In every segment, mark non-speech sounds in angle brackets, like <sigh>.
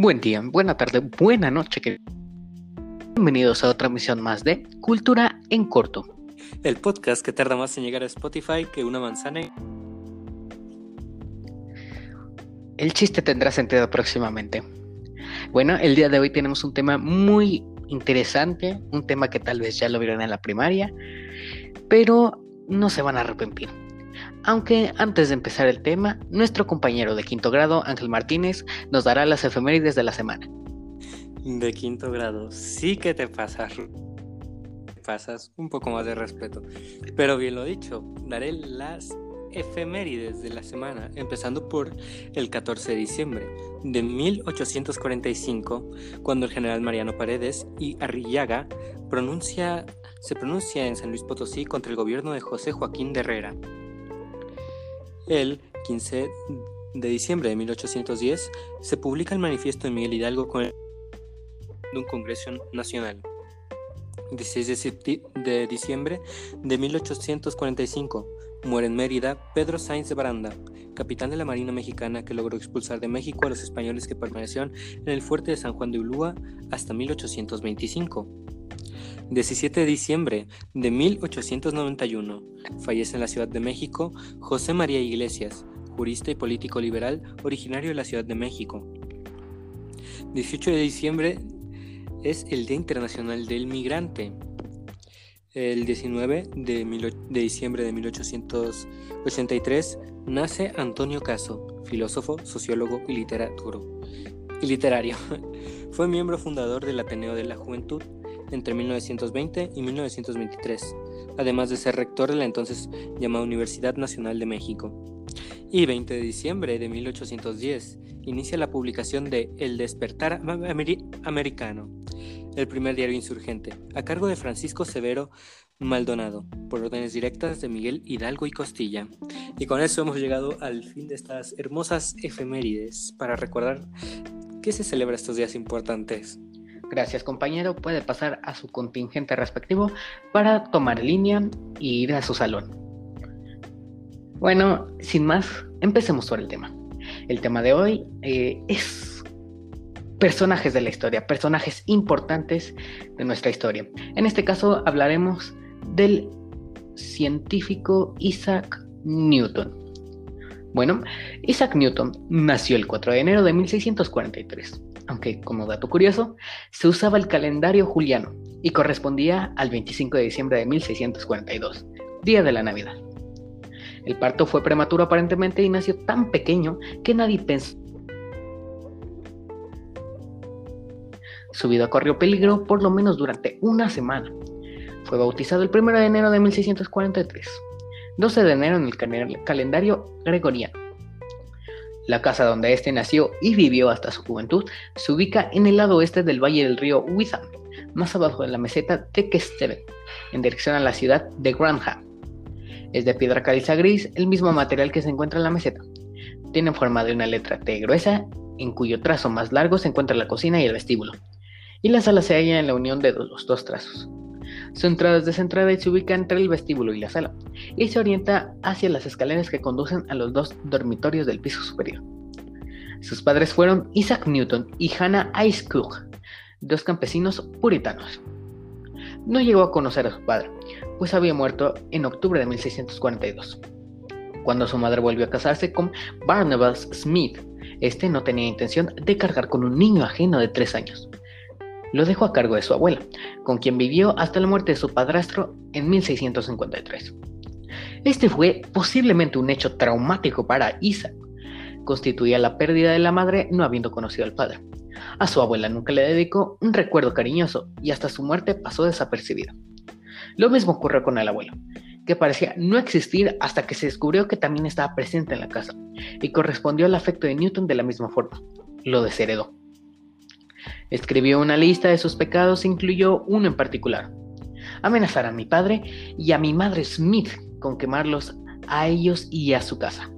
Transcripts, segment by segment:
Buen día, buena tarde, buena noche. Bienvenidos a otra misión más de Cultura en Corto. El podcast que tarda más en llegar a Spotify que una manzana. El chiste tendrá sentido próximamente. Bueno, el día de hoy tenemos un tema muy interesante, un tema que tal vez ya lo vieron en la primaria, pero no se van a arrepentir. Aunque antes de empezar el tema, nuestro compañero de quinto grado, Ángel Martínez, nos dará las efemérides de la semana. De quinto grado, sí que te pasas. Pasas un poco más de respeto. Pero bien lo dicho, daré las efemérides de la semana, empezando por el 14 de diciembre de 1845, cuando el general Mariano Paredes y Arrillaga se pronuncia en San Luis Potosí contra el gobierno de José Joaquín de Herrera. El 15 de diciembre de 1810 se publica el manifiesto de Miguel Hidalgo con el de un Congreso Nacional. 16 de diciembre de 1845 muere en Mérida Pedro Sainz de Baranda, capitán de la Marina Mexicana que logró expulsar de México a los españoles que permanecieron en el fuerte de San Juan de Ulúa hasta 1825. 17 de diciembre de 1891 fallece en la Ciudad de México José María Iglesias, jurista y político liberal originario de la Ciudad de México. 18 de diciembre es el Día Internacional del Migrante. El 19 de, de diciembre de 1883 nace Antonio Caso, filósofo, sociólogo y, y literario. <laughs> Fue miembro fundador del Ateneo de la Juventud entre 1920 y 1923, además de ser rector de la entonces llamada Universidad Nacional de México. Y 20 de diciembre de 1810 inicia la publicación de El Despertar Americano, el primer diario insurgente, a cargo de Francisco Severo Maldonado, por órdenes directas de Miguel Hidalgo y Costilla. Y con eso hemos llegado al fin de estas hermosas efemérides para recordar que se celebra estos días importantes. Gracias compañero, puede pasar a su contingente respectivo para tomar línea y ir a su salón. Bueno, sin más, empecemos por el tema. El tema de hoy eh, es personajes de la historia, personajes importantes de nuestra historia. En este caso hablaremos del científico Isaac Newton. Bueno, Isaac Newton nació el 4 de enero de 1643 aunque como dato curioso, se usaba el calendario juliano y correspondía al 25 de diciembre de 1642, día de la Navidad. El parto fue prematuro aparentemente y nació tan pequeño que nadie pensó. Su vida corrió peligro por lo menos durante una semana. Fue bautizado el 1 de enero de 1643, 12 de enero en el calendario gregoriano la casa donde éste nació y vivió hasta su juventud se ubica en el lado oeste del valle del río Witham, más abajo de la meseta de Kesteven, en dirección a la ciudad de Grantham. Es de piedra caliza gris, el mismo material que se encuentra en la meseta. Tiene forma de una letra T gruesa, en cuyo trazo más largo se encuentra la cocina y el vestíbulo, y la sala se halla en la unión de los dos trazos. Su entrada es descentrada y se ubica entre el vestíbulo y la sala, y se orienta hacia las escaleras que conducen a los dos dormitorios del piso superior. Sus padres fueron Isaac Newton y Hannah Icecook, dos campesinos puritanos. No llegó a conocer a su padre, pues había muerto en octubre de 1642. Cuando su madre volvió a casarse con Barnabas Smith, este no tenía intención de cargar con un niño ajeno de tres años, lo dejó a cargo de su abuela, con quien vivió hasta la muerte de su padrastro en 1653. Este fue posiblemente un hecho traumático para Isaac. Constituía la pérdida de la madre no habiendo conocido al padre. A su abuela nunca le dedicó un recuerdo cariñoso y hasta su muerte pasó desapercibido. Lo mismo ocurrió con el abuelo, que parecía no existir hasta que se descubrió que también estaba presente en la casa y correspondió al afecto de Newton de la misma forma. Lo desheredó. Escribió una lista de sus pecados e incluyó uno en particular. Amenazar a mi padre y a mi madre Smith con quemarlos a ellos y a su casa.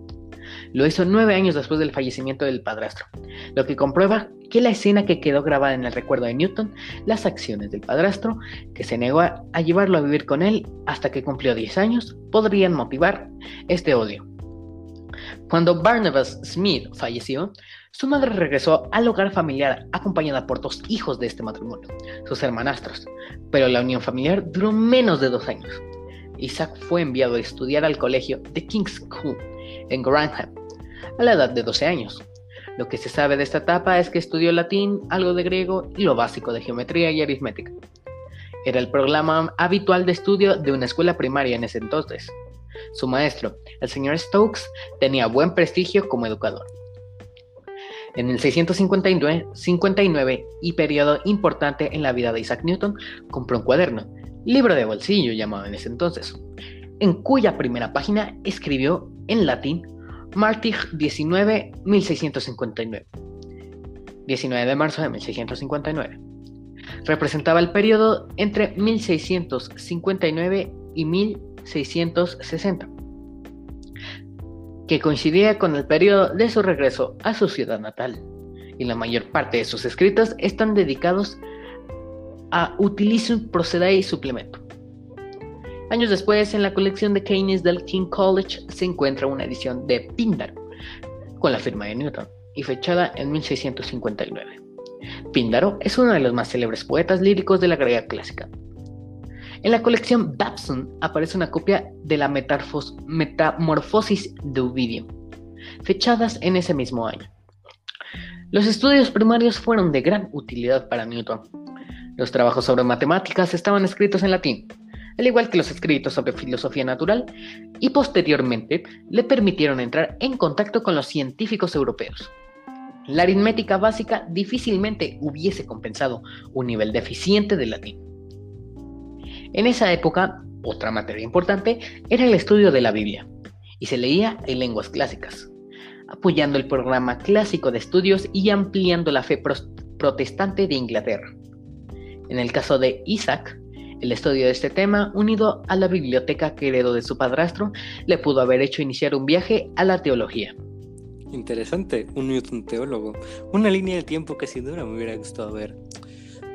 Lo hizo nueve años después del fallecimiento del padrastro, lo que comprueba que la escena que quedó grabada en el recuerdo de Newton, las acciones del padrastro, que se negó a, llevarlo a vivir con él hasta que cumplió 10 años, podrían motivar este odio. Cuando Barnabas Smith falleció, su madre regresó al hogar familiar acompañada por dos hijos de este matrimonio, sus hermanastros, pero la unión familiar duró menos de dos años. Isaac fue enviado a estudiar al colegio de King's School en Grantham a la edad de 12 años. Lo que se sabe de esta etapa es que estudió latín, algo de griego y lo básico de geometría y aritmética. Era el programa habitual de estudio de una escuela primaria en ese entonces. Su maestro, el señor Stokes, tenía buen prestigio como educador. En el 659 y periodo importante en la vida de Isaac Newton, compró un cuaderno, libro de bolsillo llamado en ese entonces, en cuya primera página escribió en latín Martig 19, 1659. 19 de marzo de 1659. Representaba el periodo entre 1659 y 1660, que coincidía con el periodo de su regreso a su ciudad natal, y la mayor parte de sus escritos están dedicados a Utilizum Procedae Suplemento. Años después, en la colección de Keynes del King College se encuentra una edición de Píndaro, con la firma de Newton, y fechada en 1659. Píndaro es uno de los más célebres poetas líricos de la griega clásica. En la colección Babson aparece una copia de la Metamorfosis de Ovidio, fechadas en ese mismo año. Los estudios primarios fueron de gran utilidad para Newton. Los trabajos sobre matemáticas estaban escritos en latín, al igual que los escritos sobre filosofía natural, y posteriormente le permitieron entrar en contacto con los científicos europeos. La aritmética básica difícilmente hubiese compensado un nivel deficiente de latín. En esa época, otra materia importante era el estudio de la Biblia, y se leía en lenguas clásicas, apoyando el programa clásico de estudios y ampliando la fe protestante de Inglaterra. En el caso de Isaac, el estudio de este tema, unido a la biblioteca que heredó de su padrastro, le pudo haber hecho iniciar un viaje a la teología. Interesante, un Newton teólogo. Una línea de tiempo que sin duda me hubiera gustado ver.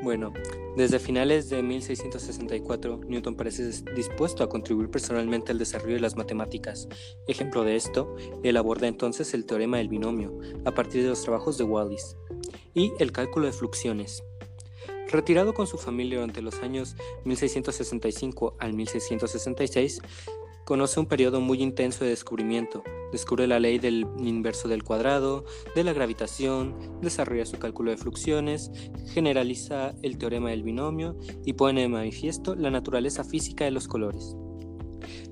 Bueno, desde finales de 1664, Newton parece dispuesto a contribuir personalmente al desarrollo de las matemáticas. Ejemplo de esto, él aborda entonces el teorema del binomio, a partir de los trabajos de Wallis, y el cálculo de fluxiones. Retirado con su familia durante los años 1665 al 1666, conoce un periodo muy intenso de descubrimiento. Descubre la ley del inverso del cuadrado, de la gravitación, desarrolla su cálculo de fluxiones, generaliza el teorema del binomio y pone de manifiesto la naturaleza física de los colores.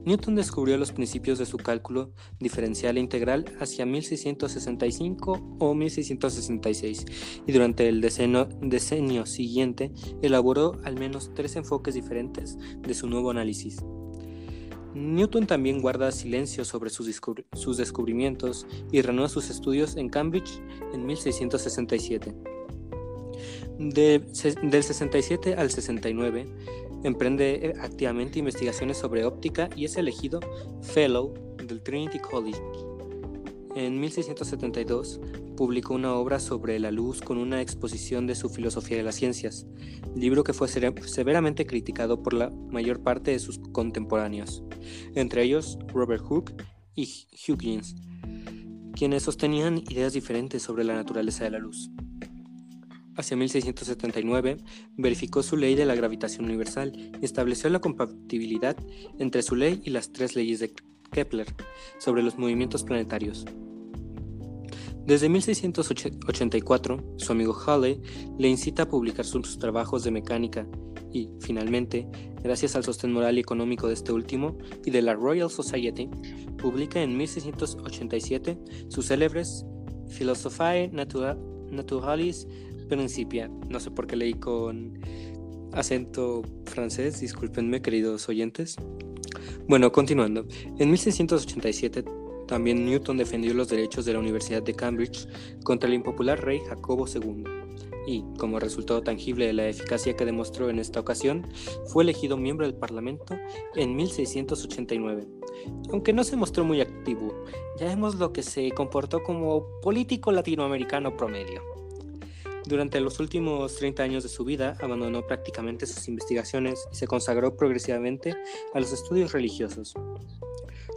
Newton descubrió los principios de su cálculo diferencial e integral hacia 1665 o 1666 y durante el decenio, siguiente elaboró al menos tres enfoques diferentes de su nuevo análisis. Newton también guarda silencio sobre sus, descubrimientos y renueva sus estudios en Cambridge en 1667. del 67 al 69 Emprende eh, activamente investigaciones sobre óptica y es elegido Fellow del Trinity College. En 1672 publicó una obra sobre la luz con una exposición de su filosofía de las ciencias, libro que fue severamente criticado por la mayor parte de sus contemporáneos, entre ellos Robert Hooke y Huygens, quienes sostenían ideas diferentes sobre la naturaleza de la luz hacia 1679, verificó su ley de la gravitación universal y estableció la compatibilidad entre su ley y las tres leyes de Kepler sobre los movimientos planetarios. Desde 1684, su amigo Halley le incita a publicar sus trabajos de mecánica y, finalmente, gracias al sostén moral y económico de este último y de la Royal Society, publica en 1687 sus célebres Philosophiae Naturalis Principia. No sé por qué leí con acento francés, discúlpenme queridos oyentes. Bueno, continuando. En 1687 también Newton defendió los derechos de la Universidad de Cambridge contra el impopular rey Jacobo II y, como resultado tangible de la eficacia que demostró en esta ocasión, fue elegido miembro del Parlamento en 1689. Aunque no se mostró muy activo, ya vemos lo que se comportó como político latinoamericano promedio. Durante los últimos 30 años de su vida abandonó prácticamente sus investigaciones y se consagró progresivamente a los estudios religiosos.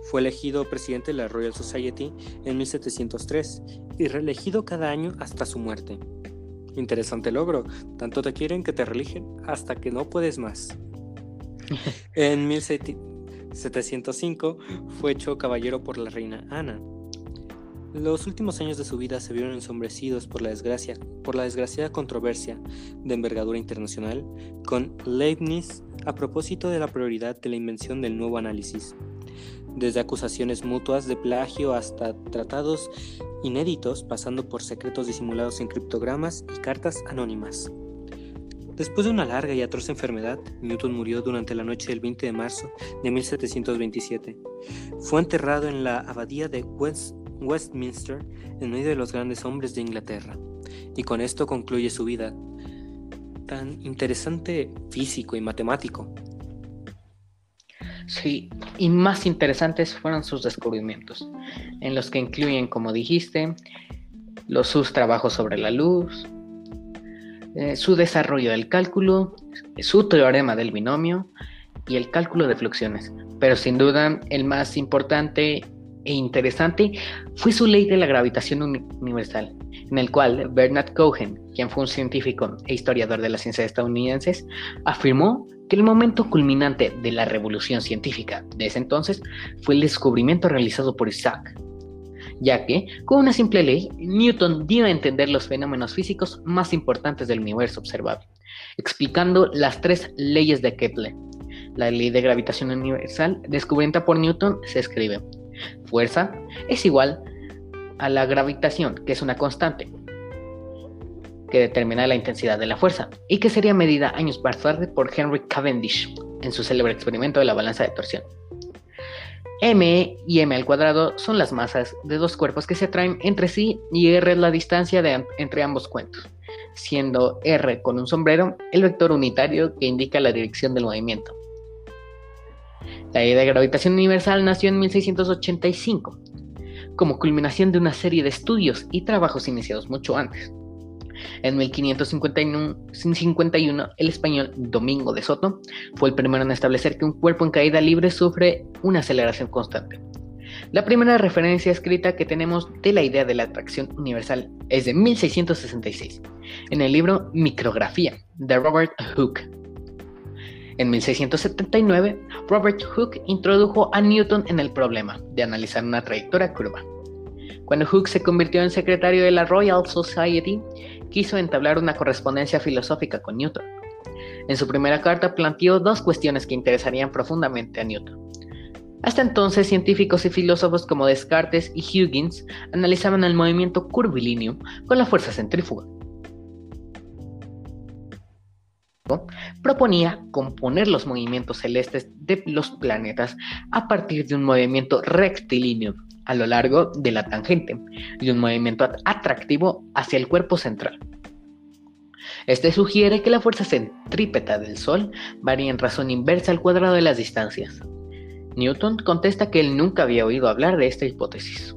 Fue elegido presidente de la Royal Society en 1703 y reelegido cada año hasta su muerte. Interesante logro, tanto te quieren que te religen hasta que no puedes más. <laughs> En 1705 fue hecho caballero por la reina Ana. Los últimos años de su vida se vieron ensombrecidos por la desgracia, por la desgraciada controversia de envergadura internacional con Leibniz a propósito de la prioridad de la invención del nuevo análisis. Desde acusaciones mutuas de plagio hasta tratados inéditos, pasando por secretos disimulados en criptogramas y cartas anónimas. Después de una larga y atroz enfermedad, Newton murió durante la noche del 20 de marzo de 1727. Fue enterrado en la abadía de Westminster en medio de los grandes hombres de Inglaterra. Y con esto concluye su vida, tan interesante físico y matemático. Sí, y más interesantes fueron sus descubrimientos, en los que incluyen, como dijiste, los sus trabajos sobre la luz, eh, su desarrollo del cálculo, su teorema del binomio y el cálculo de fluxiones. Pero sin duda el más importante e interesante fue su ley de la gravitación universal, en el cual Bernard Cohen, quien fue un científico e historiador de las ciencias estadounidenses, afirmó que el momento culminante de la revolución científica de ese entonces fue el descubrimiento realizado por Isaac ya que, con una simple ley, Newton dio a entender los fenómenos físicos más importantes del universo observable, explicando las tres leyes de Kepler. La ley de gravitación universal, descubierta por Newton, se escribe, fuerza es igual a la gravitación, que es una constante, que determina la intensidad de la fuerza, y que sería medida años más tarde por Henry Cavendish en su célebre experimento de la balanza de torsión m y m al cuadrado son las masas de dos cuerpos que se atraen entre sí y r es la distancia entre ambos cuentos, siendo r con un sombrero el vector unitario que indica la dirección del movimiento. La idea de gravitación universal nació en 1685, como culminación de una serie de estudios y trabajos iniciados mucho antes. En 1551, el español Domingo de Soto fue el primero en establecer que un cuerpo en caída libre sufre una aceleración constante. La primera referencia escrita que tenemos de la idea de la atracción universal es de 1666, en el libro Micrografía de Robert Hooke. En 1679, Robert Hooke introdujo a Newton en el problema de analizar una trayectoria curva. Cuando Hooke se convirtió en secretario de la Royal Society, quiso entablar una correspondencia filosófica con Newton. En su primera carta planteó dos cuestiones que interesarían profundamente a Newton. Hasta entonces, científicos y filósofos como Descartes y Huygens analizaban el movimiento curvilíneo con la fuerza centrífuga. Proponía componer los movimientos celestes de los planetas a partir de un movimiento rectilíneo a lo largo de la tangente y un movimiento atractivo hacia el cuerpo central. Este sugiere que la fuerza centrípeta del Sol varía en razón inversa al cuadrado de las distancias. Newton contesta que él nunca había oído hablar de esta hipótesis.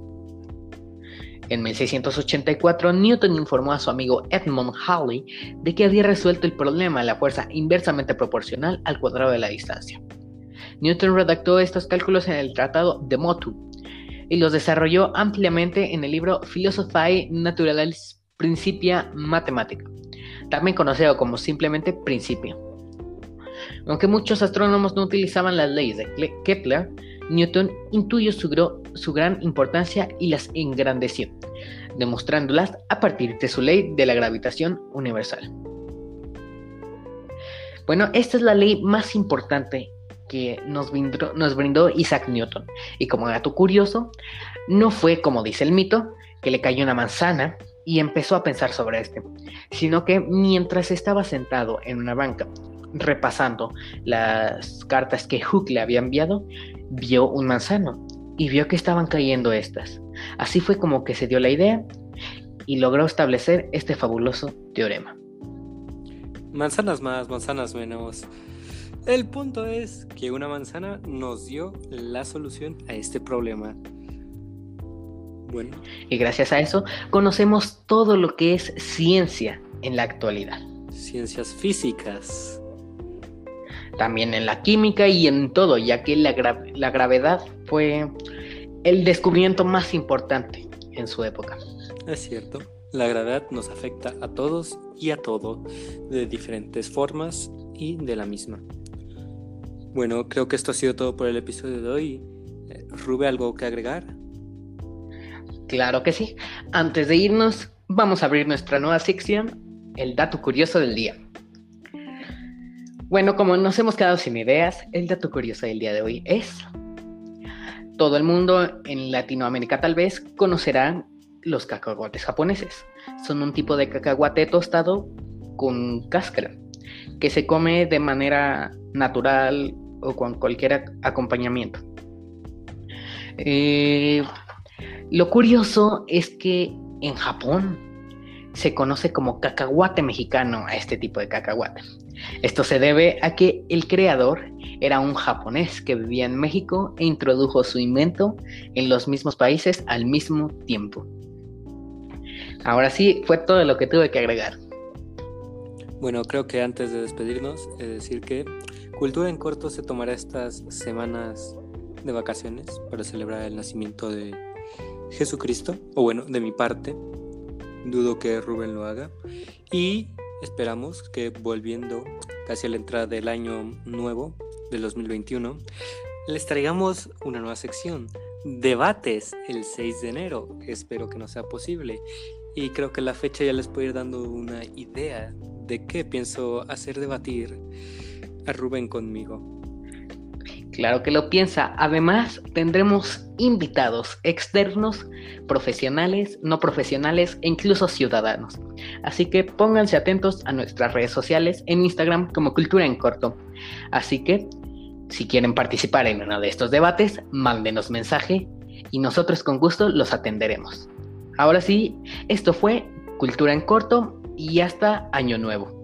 En 1684, Newton informó a su amigo Edmund Halley de que había resuelto el problema de la fuerza inversamente proporcional al cuadrado de la distancia. Newton redactó estos cálculos en el Tratado de Motu, y los desarrolló ampliamente en el libro Philosophiae Naturalis Principia Mathematica, también conocido como simplemente Principio. Aunque muchos astrónomos no utilizaban las leyes de Kepler, Newton intuyó su, su gran importancia y las engrandeció, demostrándolas a partir de su ley de la gravitación universal. Bueno, esta es la ley más importante que nos brindó, Isaac Newton. Y como dato curioso, no fue como dice el mito, que le cayó una manzana y empezó a pensar sobre este, sino que mientras estaba sentado en una banca repasando las cartas que Hook le había enviado, vio un manzano y vio que estaban cayendo estas. Así fue como que se dio la idea y logró establecer este fabuloso teorema. Manzanas más, manzanas menos. El punto es que una manzana nos dio la solución a este problema. Bueno. Y gracias a eso conocemos todo lo que es ciencia en la actualidad. Ciencias físicas. También en la química y en todo, ya que la, la gravedad fue el descubrimiento más importante en su época. Es cierto, la gravedad nos afecta a todos y a todo de diferentes formas y de la misma. Bueno, creo que esto ha sido todo por el episodio de hoy. Eh, Rube, ¿algo que agregar? Claro que sí. Antes de irnos, vamos a abrir nuestra nueva sección, el dato curioso del día. Bueno, como nos hemos quedado sin ideas, el dato curioso del día de hoy es... Todo el mundo en Latinoamérica tal vez conocerá los cacahuates japoneses. Son un tipo de cacahuate tostado con cáscara que se come de manera natural o con cualquier acompañamiento. Eh, lo curioso es que en Japón se conoce como cacahuate mexicano a este tipo de cacahuate. Esto se debe a que el creador era un japonés que vivía en México e introdujo su invento en los mismos países al mismo tiempo. Ahora sí, fue todo lo que tuve que agregar. Bueno, creo que antes de despedirnos, es decir que Cultura en Corto se tomará estas semanas de vacaciones para celebrar el nacimiento de Jesucristo, o bueno, de mi parte, dudo que Rubén lo haga, y esperamos que volviendo casi a la entrada del año nuevo, del 2021, les traigamos una nueva sección, debates el 6 de enero, espero que no sea posible, y creo que la fecha ya les puede ir dando una idea de qué pienso hacer debatir a Rubén conmigo. Claro que lo piensa. Además, tendremos invitados externos, profesionales, no profesionales e incluso ciudadanos. Así que pónganse atentos a nuestras redes sociales en Instagram como Cultura en Corto. Así que, si quieren participar en uno de estos debates, mándenos mensaje y nosotros con gusto los atenderemos. Ahora sí, esto fue Cultura en Corto y hasta Año Nuevo.